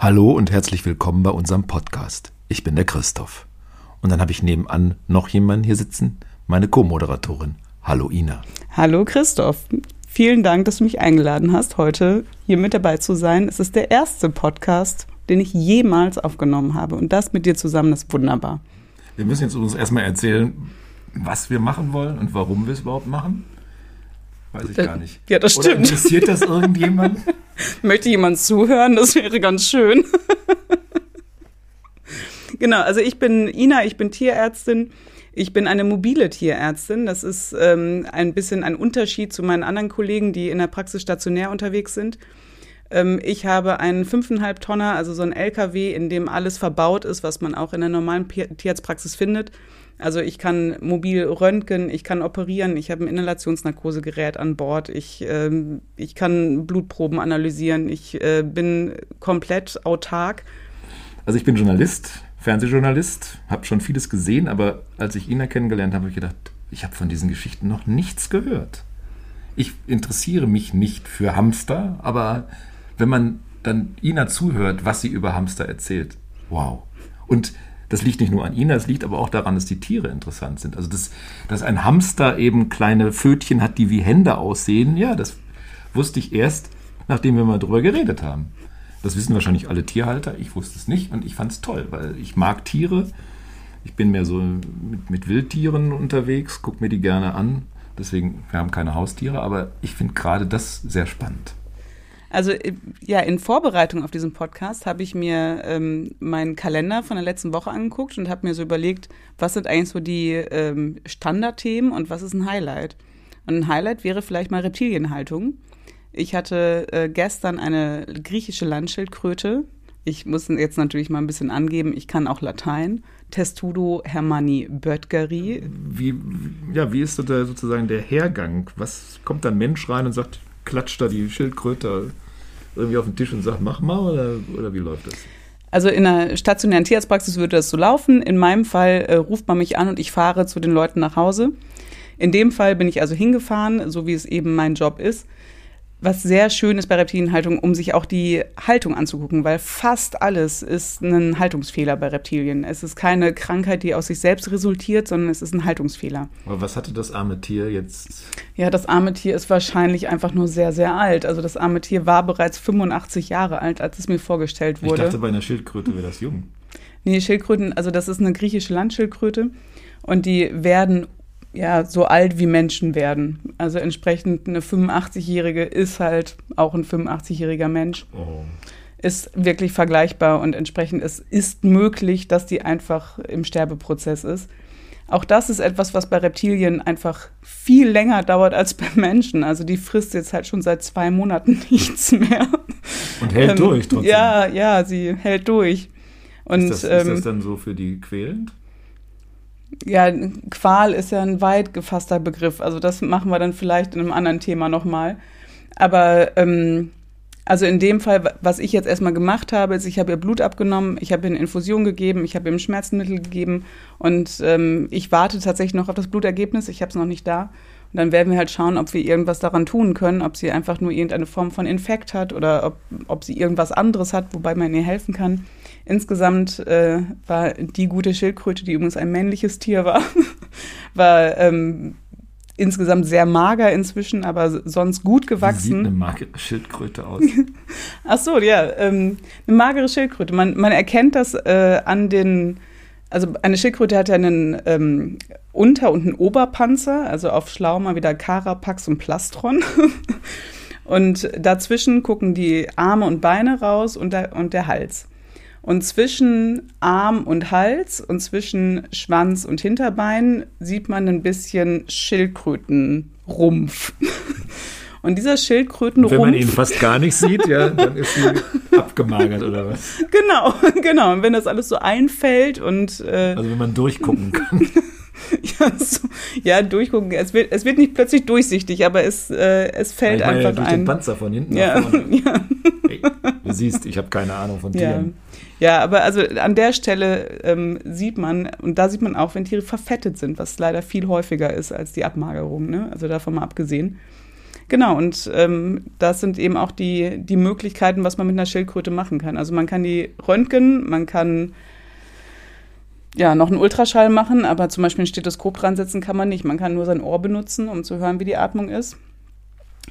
Hallo und herzlich willkommen bei unserem Podcast. Ich bin der Christoph. Und dann habe ich nebenan noch jemanden hier sitzen, meine Co-Moderatorin. Hallo Ina. Hallo Christoph. Vielen Dank, dass du mich eingeladen hast, heute hier mit dabei zu sein. Es ist der erste Podcast, den ich jemals aufgenommen habe. Und das mit dir zusammen ist wunderbar. Wir müssen jetzt uns erstmal erzählen, was wir machen wollen und warum wir es überhaupt machen. Weiß ich gar nicht. Ja, das stimmt. Oder interessiert das irgendjemand? Möchte jemand zuhören? Das wäre ganz schön. genau, also ich bin Ina, ich bin Tierärztin. Ich bin eine mobile Tierärztin. Das ist ähm, ein bisschen ein Unterschied zu meinen anderen Kollegen, die in der Praxis stationär unterwegs sind. Ähm, ich habe einen 5,5 Tonner, also so ein LKW, in dem alles verbaut ist, was man auch in der normalen Tierarztpraxis findet. Also ich kann mobil röntgen, ich kann operieren, ich habe ein Inhalationsnarkosegerät an Bord, ich, ähm, ich kann Blutproben analysieren, ich äh, bin komplett autark. Also ich bin Journalist, Fernsehjournalist, habe schon vieles gesehen, aber als ich Ina kennengelernt habe, habe ich gedacht, ich habe von diesen Geschichten noch nichts gehört. Ich interessiere mich nicht für Hamster, aber wenn man dann Ina zuhört, was sie über Hamster erzählt, wow. Und das liegt nicht nur an Ina, es liegt aber auch daran, dass die Tiere interessant sind. Also, dass, dass ein Hamster eben kleine Pfötchen hat, die wie Hände aussehen, ja, das wusste ich erst, nachdem wir mal drüber geredet haben. Das wissen wahrscheinlich alle Tierhalter, ich wusste es nicht und ich fand es toll, weil ich mag Tiere. Ich bin mehr so mit, mit Wildtieren unterwegs, gucke mir die gerne an. Deswegen, wir haben keine Haustiere, aber ich finde gerade das sehr spannend. Also äh, ja, in Vorbereitung auf diesen Podcast habe ich mir ähm, meinen Kalender von der letzten Woche angeguckt und habe mir so überlegt, was sind eigentlich so die ähm, Standardthemen und was ist ein Highlight? Und ein Highlight wäre vielleicht mal Reptilienhaltung. Ich hatte äh, gestern eine griechische Landschildkröte. Ich muss jetzt natürlich mal ein bisschen angeben, ich kann auch Latein. Testudo Hermanni Böttgeri. Wie, ja, wie ist da sozusagen der Hergang? Was kommt da ein Mensch rein und sagt, klatscht da die Schildkröte irgendwie auf den Tisch und sagt, mach mal oder, oder wie läuft das? Also in einer stationären Tierarztpraxis würde das so laufen. In meinem Fall äh, ruft man mich an und ich fahre zu den Leuten nach Hause. In dem Fall bin ich also hingefahren, so wie es eben mein Job ist was sehr schön ist bei Reptilienhaltung, um sich auch die Haltung anzugucken, weil fast alles ist ein Haltungsfehler bei Reptilien. Es ist keine Krankheit, die aus sich selbst resultiert, sondern es ist ein Haltungsfehler. Aber was hatte das arme Tier jetzt? Ja, das arme Tier ist wahrscheinlich einfach nur sehr, sehr alt. Also das arme Tier war bereits 85 Jahre alt, als es mir vorgestellt wurde. Ich dachte, bei einer Schildkröte wäre das jung. Nee, Schildkröten, also das ist eine griechische Landschildkröte und die werden ja, so alt wie Menschen werden. Also entsprechend eine 85-Jährige ist halt auch ein 85-jähriger Mensch. Oh. Ist wirklich vergleichbar und entsprechend es ist möglich, dass die einfach im Sterbeprozess ist. Auch das ist etwas, was bei Reptilien einfach viel länger dauert als bei Menschen. Also die frisst jetzt halt schon seit zwei Monaten nichts mehr. Und hält ähm, durch trotzdem. Ja, ja, sie hält durch. Und, ist, das, ist das ähm, dann so für die quälend? Ja, Qual ist ja ein weit gefasster Begriff. Also das machen wir dann vielleicht in einem anderen Thema nochmal. Aber ähm, also in dem Fall, was ich jetzt erstmal gemacht habe, ist, ich habe ihr Blut abgenommen, ich habe ihr eine Infusion gegeben, ich habe ihr Schmerzmittel gegeben und ähm, ich warte tatsächlich noch auf das Blutergebnis. Ich habe es noch nicht da. Und dann werden wir halt schauen, ob wir irgendwas daran tun können, ob sie einfach nur irgendeine Form von Infekt hat oder ob, ob sie irgendwas anderes hat, wobei man ihr helfen kann. Insgesamt äh, war die gute Schildkröte, die übrigens ein männliches Tier war, war ähm, insgesamt sehr mager inzwischen, aber sonst gut gewachsen. Wie sieht eine magere Schildkröte aus? Ach so, ja, ähm, eine magere Schildkröte. Man, man erkennt das äh, an den, also eine Schildkröte hat ja einen ähm, Unter- und einen Oberpanzer, also auf Schlau mal wieder Carapax und Plastron. und dazwischen gucken die Arme und Beine raus und der, und der Hals. Und zwischen Arm und Hals und zwischen Schwanz und Hinterbein sieht man ein bisschen Schildkrötenrumpf. Und dieser Schildkrötenrumpf. Wenn man ihn fast gar nicht sieht, ja, dann ist sie abgemagert oder was? Genau, genau. Und wenn das alles so einfällt und. Äh, also wenn man durchgucken kann. ja, so, ja, durchgucken. Es wird, es wird nicht plötzlich durchsichtig, aber es, äh, es fällt ich meine, einfach ja, durch ein. den Panzer von hinten ja. Ja. Hey, du siehst, ich habe keine Ahnung von Tieren. Ja. Ja, aber also an der Stelle ähm, sieht man, und da sieht man auch, wenn Tiere verfettet sind, was leider viel häufiger ist als die Abmagerung, ne? also davon mal abgesehen. Genau, und ähm, das sind eben auch die, die Möglichkeiten, was man mit einer Schildkröte machen kann. Also man kann die röntgen, man kann ja noch einen Ultraschall machen, aber zum Beispiel ein Stethoskop dran setzen kann man nicht. Man kann nur sein Ohr benutzen, um zu hören, wie die Atmung ist.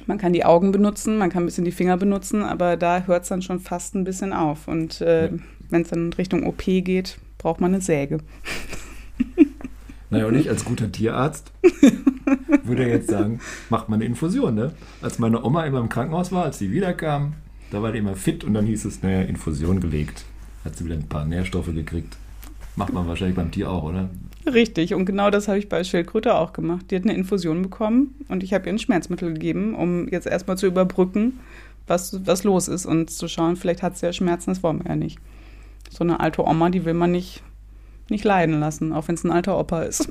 Man kann die Augen benutzen, man kann ein bisschen die Finger benutzen, aber da hört es dann schon fast ein bisschen auf. Und äh, ja. Wenn es dann in Richtung OP geht, braucht man eine Säge. Naja, und ich als guter Tierarzt würde jetzt sagen, macht man eine Infusion. Ne? Als meine Oma immer im Krankenhaus war, als sie wiederkam, da war die immer fit und dann hieß es, naja, Infusion gelegt. Hat sie wieder ein paar Nährstoffe gekriegt. Macht man wahrscheinlich beim Tier auch, oder? Richtig, und genau das habe ich bei Schildkröte auch gemacht. Die hat eine Infusion bekommen und ich habe ihr ein Schmerzmittel gegeben, um jetzt erstmal zu überbrücken, was, was los ist und zu schauen, vielleicht hat sie ja Schmerzen, das wollen wir ja nicht. So eine alte Oma, die will man nicht nicht leiden lassen, auch wenn es ein alter Opa ist.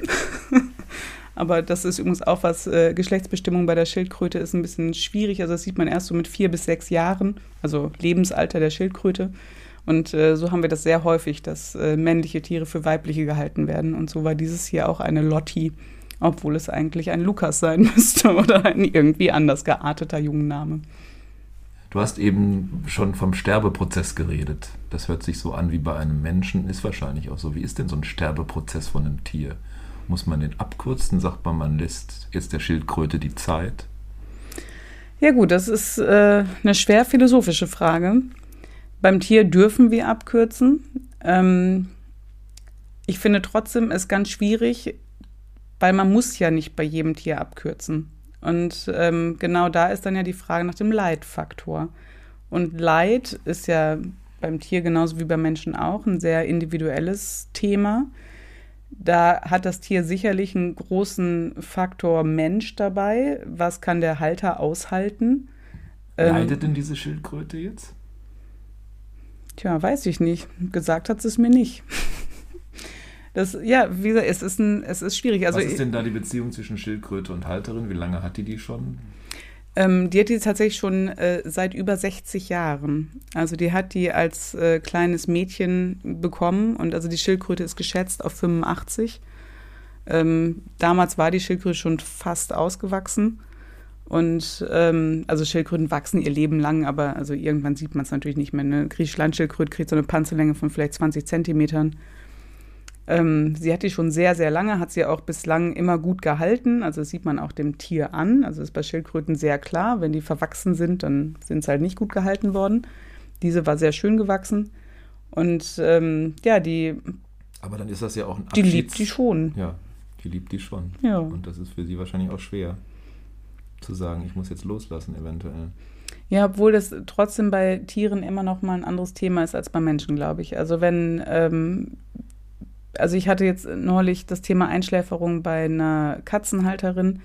Aber das ist übrigens auch was, äh, Geschlechtsbestimmung bei der Schildkröte ist ein bisschen schwierig. Also das sieht man erst so mit vier bis sechs Jahren, also Lebensalter der Schildkröte. Und äh, so haben wir das sehr häufig, dass äh, männliche Tiere für weibliche gehalten werden. Und so war dieses hier auch eine Lotti, obwohl es eigentlich ein Lukas sein müsste oder ein irgendwie anders gearteter Jungenname. Du hast eben schon vom Sterbeprozess geredet. Das hört sich so an wie bei einem Menschen, ist wahrscheinlich auch so. Wie ist denn so ein Sterbeprozess von einem Tier? Muss man den abkürzen? Sagt man, man lässt jetzt der Schildkröte die Zeit? Ja gut, das ist äh, eine schwer philosophische Frage. Beim Tier dürfen wir abkürzen. Ähm, ich finde trotzdem es ganz schwierig, weil man muss ja nicht bei jedem Tier abkürzen. Und ähm, genau da ist dann ja die Frage nach dem Leitfaktor. Und Leid ist ja beim Tier genauso wie beim Menschen auch ein sehr individuelles Thema. Da hat das Tier sicherlich einen großen Faktor Mensch dabei. Was kann der Halter aushalten? Ähm, Leidet denn diese Schildkröte jetzt? Tja, weiß ich nicht. Gesagt hat sie es mir nicht. Das, ja, wie gesagt, es ist, ein, es ist schwierig. Also, Was ist denn da die Beziehung zwischen Schildkröte und Halterin? Wie lange hat die die schon? Ähm, die hat die tatsächlich schon äh, seit über 60 Jahren. Also die hat die als äh, kleines Mädchen bekommen und also die Schildkröte ist geschätzt auf 85. Ähm, damals war die Schildkröte schon fast ausgewachsen. Und ähm, also Schildkröten wachsen ihr Leben lang, aber also irgendwann sieht man es natürlich nicht mehr. Eine griechische Landschildkröte kriegt so eine Panzerlänge von vielleicht 20 Zentimetern. Ähm, sie hat die schon sehr, sehr lange, hat sie auch bislang immer gut gehalten. Also das sieht man auch dem Tier an. Also ist bei Schildkröten sehr klar. Wenn die verwachsen sind, dann sind sie halt nicht gut gehalten worden. Diese war sehr schön gewachsen. Und ähm, ja, die. Aber dann ist das ja auch ein Abschieds... Die liebt die schon. Ja, die liebt die schon. Ja. Und das ist für sie wahrscheinlich auch schwer zu sagen, ich muss jetzt loslassen, eventuell. Ja, obwohl das trotzdem bei Tieren immer noch mal ein anderes Thema ist als bei Menschen, glaube ich. Also wenn ähm, also ich hatte jetzt neulich das Thema Einschläferung bei einer Katzenhalterin.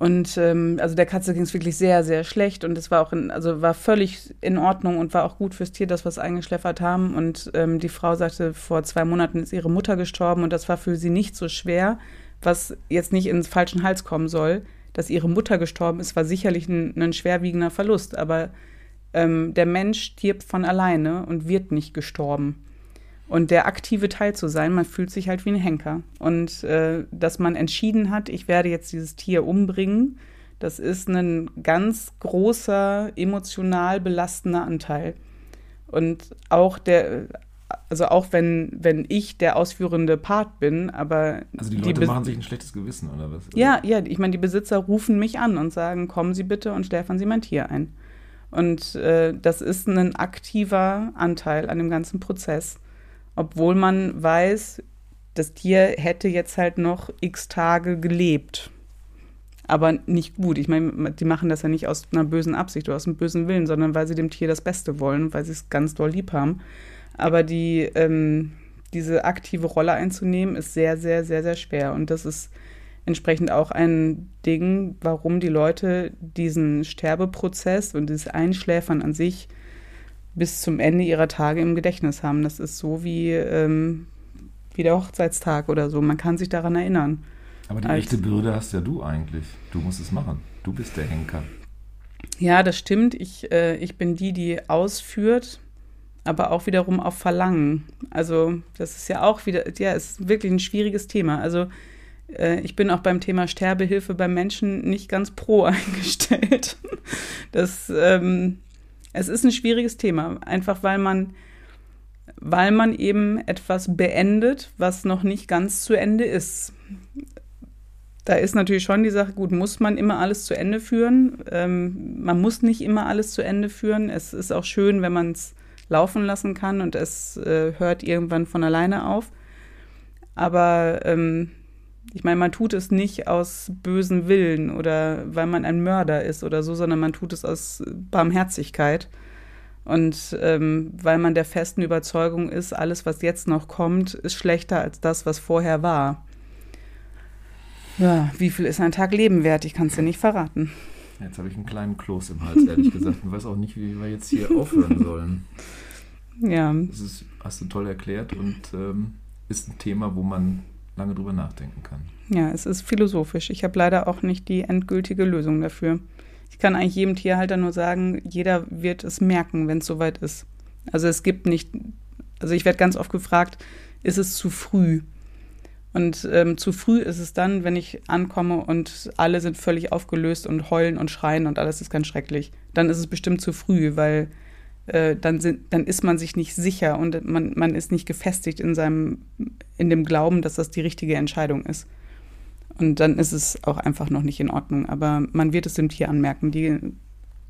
Und ähm, also der Katze ging es wirklich sehr, sehr schlecht und es war auch in, also war völlig in Ordnung und war auch gut fürs Tier, dass wir es eingeschläfert haben. Und ähm, die Frau sagte, vor zwei Monaten ist ihre Mutter gestorben und das war für sie nicht so schwer, was jetzt nicht ins falschen Hals kommen soll. Dass ihre Mutter gestorben ist, war sicherlich ein, ein schwerwiegender Verlust, aber ähm, der Mensch stirbt von alleine und wird nicht gestorben. Und der aktive Teil zu sein, man fühlt sich halt wie ein Henker. Und äh, dass man entschieden hat, ich werde jetzt dieses Tier umbringen, das ist ein ganz großer, emotional belastender Anteil. Und auch der, also auch wenn, wenn ich der ausführende Part bin, aber. Also die Leute die machen sich ein schlechtes Gewissen, oder was? Ja, ja, ich meine, die Besitzer rufen mich an und sagen, kommen Sie bitte und schläfern Sie mein Tier ein. Und äh, das ist ein aktiver Anteil an dem ganzen Prozess obwohl man weiß, das Tier hätte jetzt halt noch x Tage gelebt. Aber nicht gut. Ich meine, die machen das ja nicht aus einer bösen Absicht oder aus einem bösen Willen, sondern weil sie dem Tier das Beste wollen, weil sie es ganz doll lieb haben. Aber die, ähm, diese aktive Rolle einzunehmen, ist sehr, sehr, sehr, sehr schwer. Und das ist entsprechend auch ein Ding, warum die Leute diesen Sterbeprozess und dieses Einschläfern an sich bis zum Ende ihrer Tage im Gedächtnis haben. Das ist so wie, ähm, wie der Hochzeitstag oder so. Man kann sich daran erinnern. Aber die Als, echte Bürde hast ja du eigentlich. Du musst es machen. Du bist der Henker. Ja, das stimmt. Ich, äh, ich bin die, die ausführt, aber auch wiederum auf Verlangen. Also, das ist ja auch wieder, ja, ist wirklich ein schwieriges Thema. Also, äh, ich bin auch beim Thema Sterbehilfe beim Menschen nicht ganz pro eingestellt. Das, ähm, es ist ein schwieriges Thema, einfach weil man, weil man eben etwas beendet, was noch nicht ganz zu Ende ist. Da ist natürlich schon die Sache, gut, muss man immer alles zu Ende führen? Ähm, man muss nicht immer alles zu Ende führen. Es ist auch schön, wenn man es laufen lassen kann und es äh, hört irgendwann von alleine auf. Aber ähm, ich meine, man tut es nicht aus bösen Willen oder weil man ein Mörder ist oder so, sondern man tut es aus Barmherzigkeit. Und ähm, weil man der festen Überzeugung ist, alles, was jetzt noch kommt, ist schlechter als das, was vorher war. Ja, wie viel ist ein Tag Leben wert? Ich kann es dir nicht verraten. Jetzt habe ich einen kleinen Kloß im Hals, ehrlich gesagt, und weiß auch nicht, wie wir jetzt hier aufhören sollen. Ja. Das ist, hast du toll erklärt und ähm, ist ein Thema, wo man lange drüber nachdenken kann. Ja, es ist philosophisch. Ich habe leider auch nicht die endgültige Lösung dafür. Ich kann eigentlich jedem Tierhalter nur sagen, jeder wird es merken, wenn es soweit ist. Also es gibt nicht, also ich werde ganz oft gefragt, ist es zu früh? Und ähm, zu früh ist es dann, wenn ich ankomme und alle sind völlig aufgelöst und heulen und schreien und alles ist ganz schrecklich. Dann ist es bestimmt zu früh, weil äh, dann, sind, dann ist man sich nicht sicher und man, man ist nicht gefestigt in seinem, in dem Glauben, dass das die richtige Entscheidung ist. Und dann ist es auch einfach noch nicht in Ordnung. Aber man wird es dem Tier anmerken. Die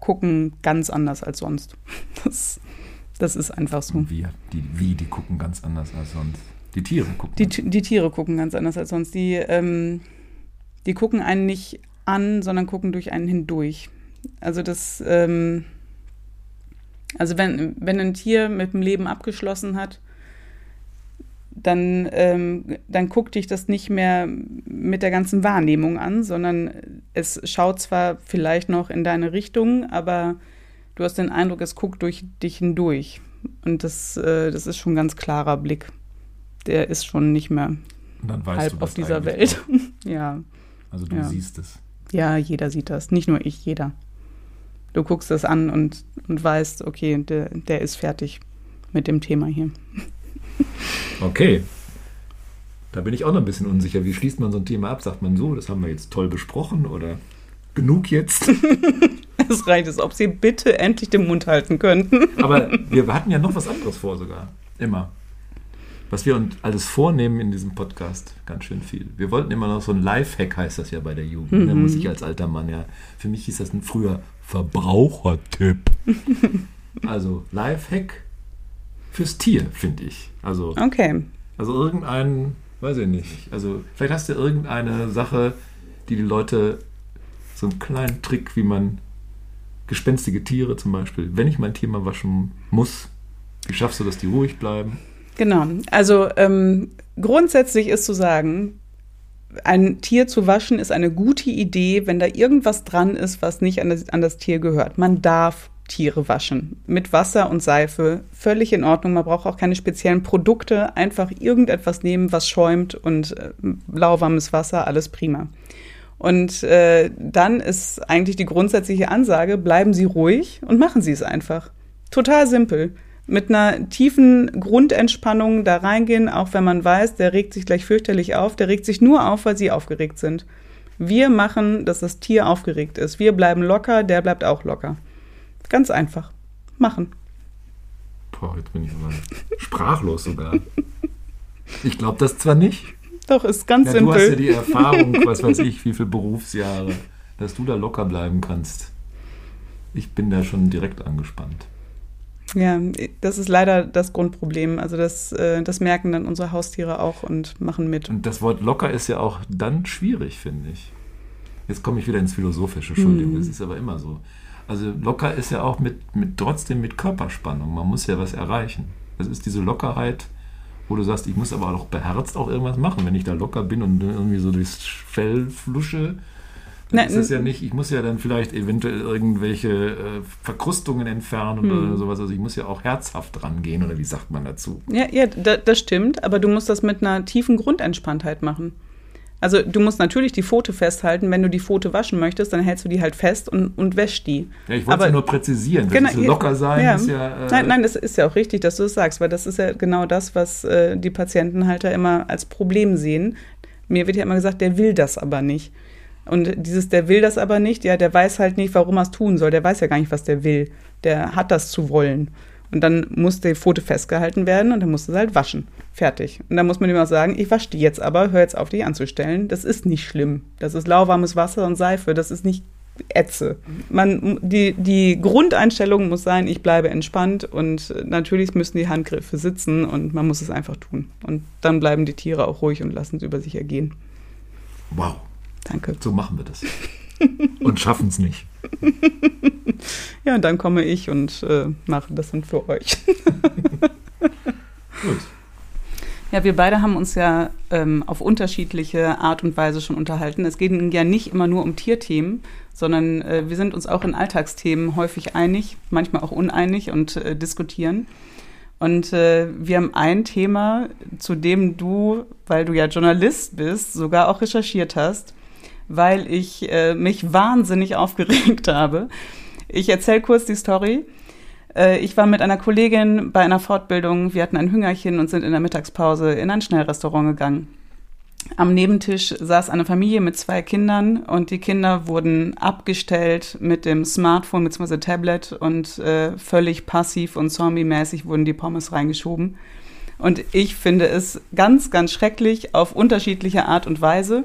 gucken ganz anders als sonst. Das, das ist einfach so. Wie, die, wie, die gucken ganz anders als sonst. Die Tiere gucken. Die, die Tiere gucken ganz anders als sonst. Die, ähm, die gucken einen nicht an, sondern gucken durch einen hindurch. Also das, ähm, also wenn, wenn ein Tier mit dem Leben abgeschlossen hat, dann, ähm, dann guckt dich das nicht mehr mit der ganzen Wahrnehmung an, sondern es schaut zwar vielleicht noch in deine Richtung, aber du hast den Eindruck, es guckt durch dich hindurch. Und das, äh, das ist schon ein ganz klarer Blick. Der ist schon nicht mehr halb auf dieser Welt. ja. Also du ja. siehst es. Ja, jeder sieht das. Nicht nur ich, jeder. Du guckst das an und, und weißt, okay, der, der ist fertig mit dem Thema hier. Okay. Da bin ich auch noch ein bisschen unsicher. Wie schließt man so ein Thema ab? Sagt man so, das haben wir jetzt toll besprochen oder genug jetzt? Es reicht, als ob Sie bitte endlich den Mund halten könnten. Aber wir hatten ja noch was anderes vor sogar. Immer. Was wir uns alles vornehmen in diesem Podcast, ganz schön viel. Wir wollten immer noch so ein Lifehack, heißt das ja bei der Jugend. Mhm. Da muss ich als alter Mann ja. Für mich hieß das ein früher Verbrauchertipp. also Lifehack fürs Tier, finde ich. Also, okay. Also irgendein, weiß ich nicht. Also vielleicht hast du irgendeine Sache, die die Leute, so einen kleinen Trick, wie man gespenstige Tiere zum Beispiel, wenn ich mein Tier mal waschen muss, wie schaffst du, dass die ruhig bleiben? Genau. Also ähm, grundsätzlich ist zu sagen, ein Tier zu waschen ist eine gute Idee, wenn da irgendwas dran ist, was nicht an das, an das Tier gehört. Man darf Tiere waschen. Mit Wasser und Seife. Völlig in Ordnung. Man braucht auch keine speziellen Produkte. Einfach irgendetwas nehmen, was schäumt und äh, lauwarmes Wasser, alles prima. Und äh, dann ist eigentlich die grundsätzliche Ansage, bleiben Sie ruhig und machen Sie es einfach. Total simpel. Mit einer tiefen Grundentspannung da reingehen, auch wenn man weiß, der regt sich gleich fürchterlich auf. Der regt sich nur auf, weil Sie aufgeregt sind. Wir machen, dass das Tier aufgeregt ist. Wir bleiben locker, der bleibt auch locker. Ganz einfach. Machen. Boah, jetzt bin ich aber sprachlos sogar. Ich glaube das zwar nicht. Doch, ist ganz ja, simpel. Du hast ja die Erfahrung, was weiß ich, wie viele Berufsjahre, dass du da locker bleiben kannst. Ich bin da schon direkt angespannt. Ja, das ist leider das Grundproblem. Also das, äh, das merken dann unsere Haustiere auch und machen mit. Und das Wort locker ist ja auch dann schwierig, finde ich. Jetzt komme ich wieder ins Philosophische, Entschuldigung, mm. das ist aber immer so. Also locker ist ja auch mit, mit trotzdem mit Körperspannung. Man muss ja was erreichen. Das ist diese Lockerheit, wo du sagst, ich muss aber auch beherzt auch irgendwas machen. Wenn ich da locker bin und irgendwie so durchs Fell flusche, dann Nein, ist das ja nicht, ich muss ja dann vielleicht eventuell irgendwelche äh, Verkrustungen entfernen hm. oder sowas. Also ich muss ja auch herzhaft rangehen oder wie sagt man dazu? Ja, ja, das stimmt, aber du musst das mit einer tiefen Grundentspanntheit machen. Also du musst natürlich die Pfote festhalten. Wenn du die Pfote waschen möchtest, dann hältst du die halt fest und, und wäschst die. Ja, ich wollte es ja nur präzisieren. Das genau, ist locker sein ja. ist ja... Äh nein, nein, das ist ja auch richtig, dass du es das sagst, weil das ist ja genau das, was äh, die Patienten halt da immer als Problem sehen. mir wird ja immer gesagt, der will das aber nicht. Und dieses, der will das aber nicht, ja, der weiß halt nicht, warum er es tun soll. Der weiß ja gar nicht, was der will. Der hat das zu wollen. Und dann muss die Pfote festgehalten werden und dann muss es halt waschen. Fertig. Und dann muss man ihm auch sagen, ich wasche die jetzt aber, hör jetzt auf, dich anzustellen. Das ist nicht schlimm. Das ist lauwarmes Wasser und Seife. Das ist nicht Ätze. Man, die, die Grundeinstellung muss sein, ich bleibe entspannt und natürlich müssen die Handgriffe sitzen und man muss es einfach tun. Und dann bleiben die Tiere auch ruhig und lassen es über sich ergehen. Wow. Danke. So machen wir das. und schaffen es nicht. ja, und dann komme ich und äh, mache das dann für euch. Gut. Ja, wir beide haben uns ja ähm, auf unterschiedliche Art und Weise schon unterhalten. Es geht ja nicht immer nur um Tierthemen, sondern äh, wir sind uns auch in Alltagsthemen häufig einig, manchmal auch uneinig und äh, diskutieren. Und äh, wir haben ein Thema, zu dem du, weil du ja Journalist bist, sogar auch recherchiert hast weil ich äh, mich wahnsinnig aufgeregt habe. Ich erzähle kurz die Story. Äh, ich war mit einer Kollegin bei einer Fortbildung. Wir hatten ein Hüngerchen und sind in der Mittagspause in ein Schnellrestaurant gegangen. Am Nebentisch saß eine Familie mit zwei Kindern und die Kinder wurden abgestellt mit dem Smartphone bzw. Tablet und äh, völlig passiv und zombie-mäßig wurden die Pommes reingeschoben. Und ich finde es ganz, ganz schrecklich auf unterschiedliche Art und Weise.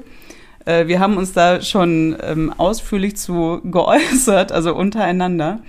Äh, wir haben uns da schon ähm, ausführlich zu geäußert, also untereinander.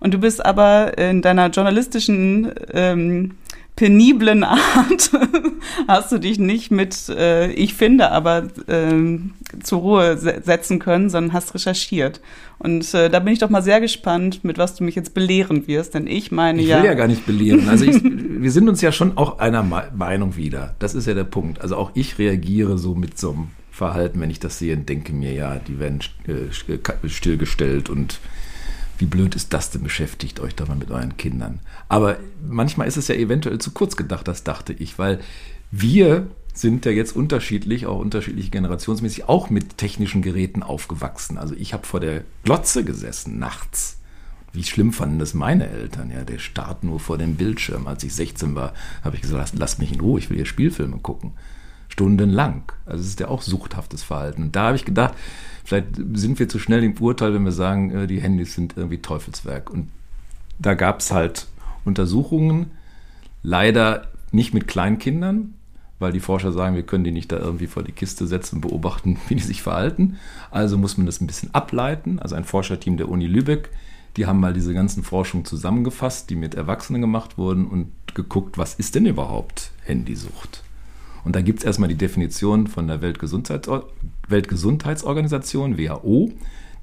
Und du bist aber in deiner journalistischen ähm, peniblen Art hast du dich nicht mit, äh, ich finde, aber äh, zur Ruhe se setzen können, sondern hast recherchiert. Und äh, da bin ich doch mal sehr gespannt, mit was du mich jetzt belehren wirst, denn ich meine ich ja. Ich will ja gar nicht belehren. Also ich, wir sind uns ja schon auch einer Meinung wieder. Das ist ja der Punkt. Also auch ich reagiere so mit so einem Verhalten, wenn ich das sehe und denke mir, ja, die werden äh, stillgestellt und wie blöd ist das denn, beschäftigt euch doch mal mit euren Kindern. Aber manchmal ist es ja eventuell zu kurz gedacht, das dachte ich, weil wir sind ja jetzt unterschiedlich, auch unterschiedlich generationsmäßig, auch mit technischen Geräten aufgewachsen. Also ich habe vor der Glotze gesessen nachts. Wie schlimm fanden das meine Eltern? Ja, der starrt nur vor dem Bildschirm. Als ich 16 war, habe ich gesagt, lasst mich in Ruhe, ich will hier Spielfilme gucken stundenlang. Also es ist ja auch suchthaftes Verhalten. Und da habe ich gedacht, vielleicht sind wir zu schnell im Urteil, wenn wir sagen, äh, die Handys sind irgendwie Teufelswerk. Und da gab es halt Untersuchungen, leider nicht mit Kleinkindern, weil die Forscher sagen, wir können die nicht da irgendwie vor die Kiste setzen und beobachten, wie die sich verhalten. Also muss man das ein bisschen ableiten. Also ein Forscherteam der Uni Lübeck, die haben mal diese ganzen Forschungen zusammengefasst, die mit Erwachsenen gemacht wurden und geguckt, was ist denn überhaupt Handysucht? Und da gibt es erstmal die Definition von der Weltgesundheitsor Weltgesundheitsorganisation, WHO.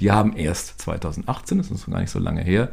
Die haben erst 2018, das ist noch gar nicht so lange her,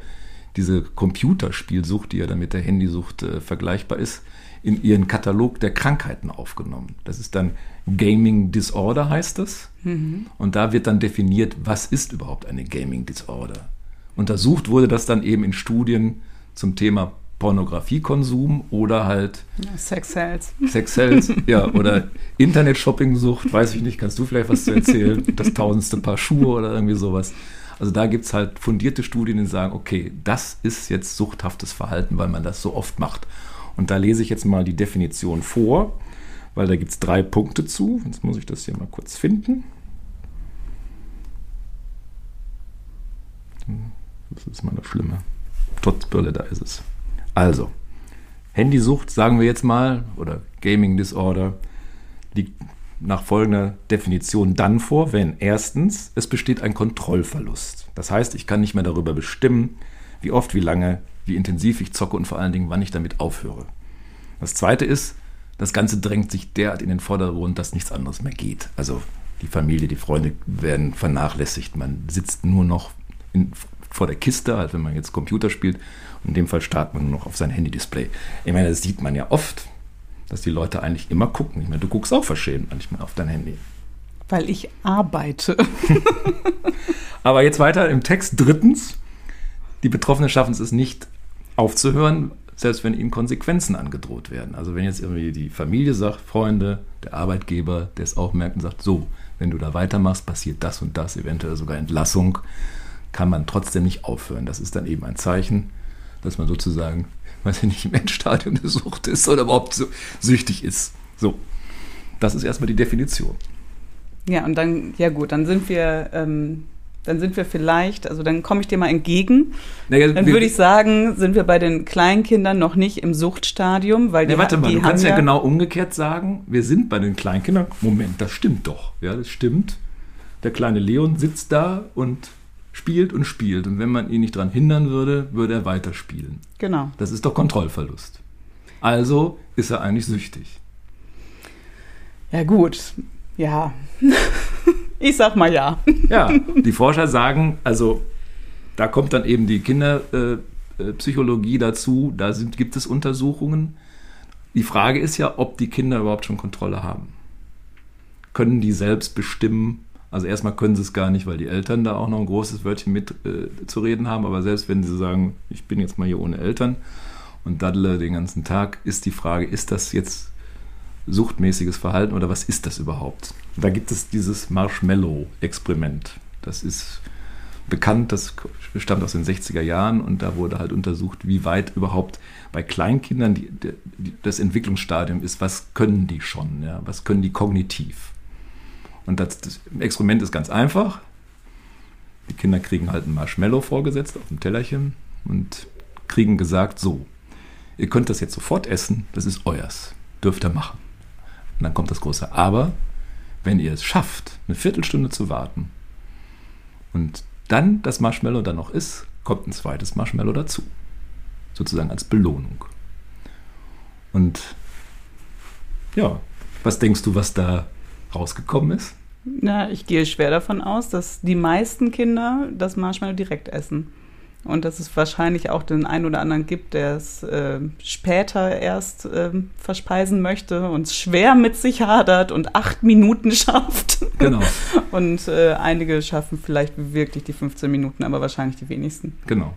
diese Computerspielsucht, die ja dann mit der Handysucht äh, vergleichbar ist, in ihren Katalog der Krankheiten aufgenommen. Das ist dann Gaming Disorder heißt das. Mhm. Und da wird dann definiert, was ist überhaupt eine Gaming Disorder. Untersucht wurde das dann eben in Studien zum Thema Pornografiekonsum oder halt Sex Sales. Sex Sales, ja, oder Internet-Shopping-Sucht, weiß ich nicht, kannst du vielleicht was zu erzählen? Das tausendste Paar Schuhe oder irgendwie sowas. Also da gibt es halt fundierte Studien, die sagen, okay, das ist jetzt suchthaftes Verhalten, weil man das so oft macht. Und da lese ich jetzt mal die Definition vor, weil da gibt es drei Punkte zu. Jetzt muss ich das hier mal kurz finden. Das ist mal das Schlimme. Trotz Brille, da ist es. Also, Handysucht, sagen wir jetzt mal, oder Gaming Disorder, liegt nach folgender Definition dann vor, wenn erstens es besteht ein Kontrollverlust. Das heißt, ich kann nicht mehr darüber bestimmen, wie oft, wie lange, wie intensiv ich zocke und vor allen Dingen, wann ich damit aufhöre. Das zweite ist, das Ganze drängt sich derart in den Vordergrund, dass nichts anderes mehr geht. Also die Familie, die Freunde werden vernachlässigt. Man sitzt nur noch in, vor der Kiste, halt wenn man jetzt Computer spielt in dem Fall startet man nur noch auf sein Handy-Display. Ich meine, das sieht man ja oft, dass die Leute eigentlich immer gucken. Ich meine, du guckst auch verschämt manchmal auf dein Handy. Weil ich arbeite. Aber jetzt weiter im Text. Drittens, die Betroffenen schaffen es nicht aufzuhören, selbst wenn ihnen Konsequenzen angedroht werden. Also wenn jetzt irgendwie die Familie sagt, Freunde, der Arbeitgeber, der es auch merkt und sagt, so, wenn du da weitermachst, passiert das und das, eventuell sogar Entlassung, kann man trotzdem nicht aufhören. Das ist dann eben ein Zeichen, dass man sozusagen, weiß ich nicht, im Endstadium der Sucht ist oder überhaupt so süchtig ist. So, das ist erstmal die Definition. Ja, und dann, ja gut, dann sind wir, ähm, dann sind wir vielleicht, also dann komme ich dir mal entgegen. Naja, Dann würde ich sagen, sind wir bei den Kleinkindern noch nicht im Suchtstadium, weil die, Ja, warte mal, die du kannst ja, genau umgekehrt sagen, wir sind bei den Kleinkindern. Moment, das stimmt doch. Ja, das stimmt. Der kleine Leon sitzt da und spielt und spielt. Und wenn man ihn nicht daran hindern würde, würde er weiterspielen. Genau. Das ist doch Kontrollverlust. Also ist er eigentlich süchtig. Ja, gut. Ja. ich sag mal ja. Ja, die Forscher sagen, also da kommt dann eben die Kinderpsychologie äh, Psychologie dazu, da sind, gibt es Untersuchungen. Die Frage ist ja, ob die Kinder überhaupt schon Kontrolle haben. Können die selbst bestimmen? Also erstmal können sie es gar nicht, weil die Eltern da auch noch ein großes Wörtchen mit äh, zu reden haben. Aber selbst wenn sie sagen, ich bin jetzt mal hier ohne Eltern und daddle den ganzen Tag, ist die Frage, ist das jetzt suchtmäßiges Verhalten oder was ist das überhaupt? Da gibt es dieses Marshmallow-Experiment. Das ist bekannt, das stammt aus den 60er Jahren und da wurde halt untersucht, wie weit überhaupt bei Kleinkindern die, die, das Entwicklungsstadium ist, was können die schon, ja? was können die kognitiv. Und das, das Experiment ist ganz einfach. Die Kinder kriegen halt ein Marshmallow vorgesetzt auf dem Tellerchen und kriegen gesagt, so, ihr könnt das jetzt sofort essen, das ist euers, dürft ihr machen. Und dann kommt das große Aber, wenn ihr es schafft, eine Viertelstunde zu warten und dann das Marshmallow dann noch ist, kommt ein zweites Marshmallow dazu. Sozusagen als Belohnung. Und ja, was denkst du, was da rausgekommen ist? Na, ich gehe schwer davon aus, dass die meisten Kinder das Marshmallow direkt essen. Und dass es wahrscheinlich auch den einen oder anderen gibt, der es äh, später erst ähm, verspeisen möchte und es schwer mit sich hadert und acht Minuten schafft. Genau, Und äh, einige schaffen vielleicht wirklich die 15 Minuten, aber wahrscheinlich die wenigsten. genau.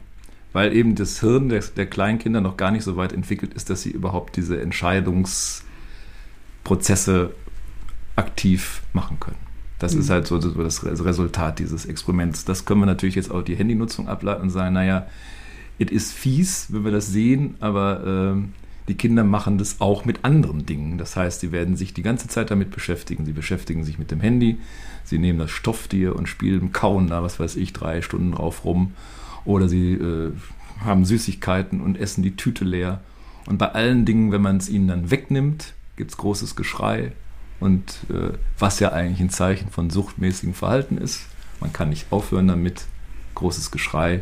Weil eben das Hirn der, der Kleinkinder noch gar nicht so weit entwickelt ist, dass sie überhaupt diese Entscheidungsprozesse aktiv machen können. Das Mhm. ist halt so so das Resultat dieses Experiments. Das können wir natürlich jetzt auch die Handynutzung ableiten und sagen, naja, es ist fies, wenn wir das sehen, aber ähm, die Kinder machen das auch mit anderen Dingen. Das heißt, sie werden sich die ganze Zeit damit beschäftigen. Sie beschäftigen sich mit dem Handy, sie nehmen das Stofftier und spielen, kauen da, was weiß ich, drei Stunden drauf rum. Oder sie äh, haben Süßigkeiten und essen die Tüte leer. Und bei allen Dingen, wenn man es ihnen dann wegnimmt, gibt es großes Geschrei. Und äh, was ja eigentlich ein Zeichen von suchtmäßigem Verhalten ist. Man kann nicht aufhören damit, großes Geschrei,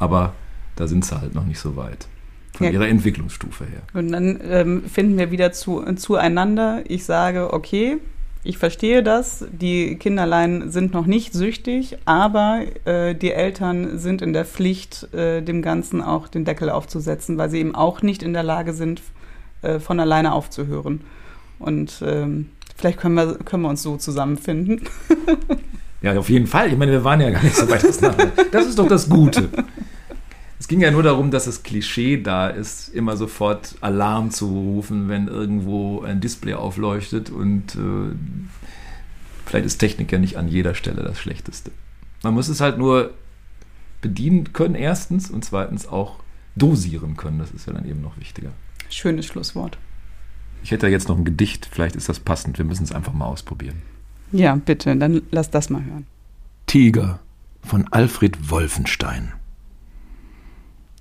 aber da sind sie halt noch nicht so weit. Von Ja. ihrer Entwicklungsstufe her. Und dann ähm, finden wir wieder zu, zueinander. Ich sage, okay, ich verstehe das, die Kinderlein sind noch nicht süchtig, aber äh, die Eltern sind in der Pflicht, äh, dem Ganzen auch den Deckel aufzusetzen, weil sie eben auch nicht in der Lage sind, äh, von alleine aufzuhören. Und ähm, vielleicht können wir, können wir uns so zusammenfinden. Ja, auf jeden Fall. Ich meine, wir waren ja gar nicht so weit auseinander. Das ist doch das Gute. Es ging ja nur darum, dass das Klischee da ist, immer sofort Alarm zu rufen, wenn irgendwo ein Display aufleuchtet. Und äh, vielleicht ist Technik ja nicht an jeder Stelle das Schlechteste. Man muss es halt nur bedienen können, erstens, und zweitens auch dosieren können. Das ist ja dann eben noch wichtiger. Schönes Schlusswort. Ich hätte ja jetzt noch ein Gedicht, vielleicht ist das passend. Wir müssen es einfach mal ausprobieren. Ja, bitte, dann lass das mal hören. Tiger von Alfred Wolfenstein.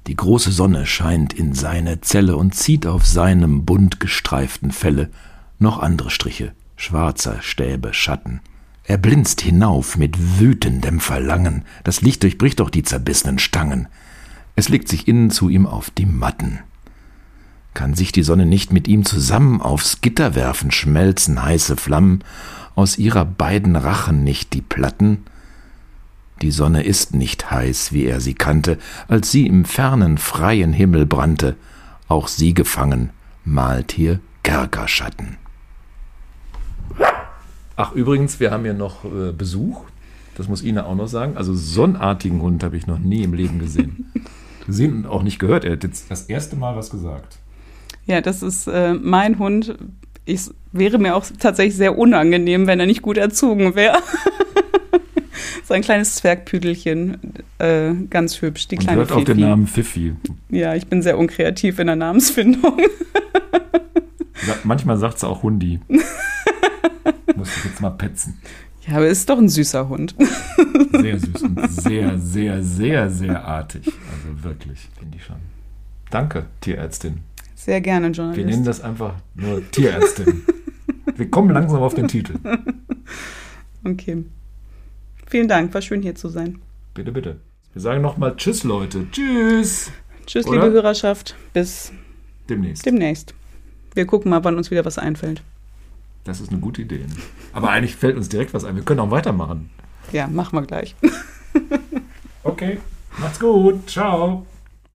Die große Sonne scheint in seine Zelle und zieht auf seinem bunt gestreiften Felle noch andere Striche, schwarzer Stäbe, Schatten. Er blinzt hinauf mit wütendem Verlangen, das Licht durchbricht auch die zerbissenen Stangen. Es legt sich innen zu ihm auf die Matten. Kann sich die Sonne nicht mit ihm zusammen aufs Gitter werfen, schmelzen heiße Flammen, aus ihrer beiden Rachen nicht die Platten? Die Sonne ist nicht heiß, wie er sie kannte, als sie im fernen, freien Himmel brannte. Auch sie gefangen, malt hier Kerkerschatten. Ach, übrigens, wir haben ja noch äh, Besuch. Das muss Ina auch noch sagen. Also so einen artigen Hund habe ich noch nie im Leben gesehen. gesehen und auch nicht gehört. Er hat jetzt das erste Mal was gesagt. Ja, das ist äh, mein Hund. Ich wäre mir auch tatsächlich sehr unangenehm, wenn er nicht gut erzogen wäre. so ein kleines Zwergpüdelchen, äh, ganz hübsch, die Und kleine hört auf den Fifi. Namen Pfiffi. Ja, ich bin sehr unkreativ in der Namensfindung. Ja, manchmal sagt sie auch Hundi. Muss ich jetzt mal petzen. Ja, aber ist doch ein süßer Hund. Sehr süß und sehr, sehr, sehr, sehr artig. Also wirklich, finde ich schon. Danke, Tierärztin. Sehr gerne, Wir Journalist. nennen das einfach nur Tierärztin. Wir kommen langsam auf den Titel. Okay. Vielen Dank, war schön hier zu sein. Bitte, bitte. Wir sagen nochmal Tschüss, Leute. Tschüss. Tschüss, Oder? liebe Hörerschaft. Bis Demnächst. demnächst. Wir gucken mal, wann uns wieder was einfällt. Das ist eine gute Idee. Aber eigentlich fällt uns direkt was ein. Wir können auch weitermachen. Ja, machen wir gleich. Okay. Macht's gut. Ciao.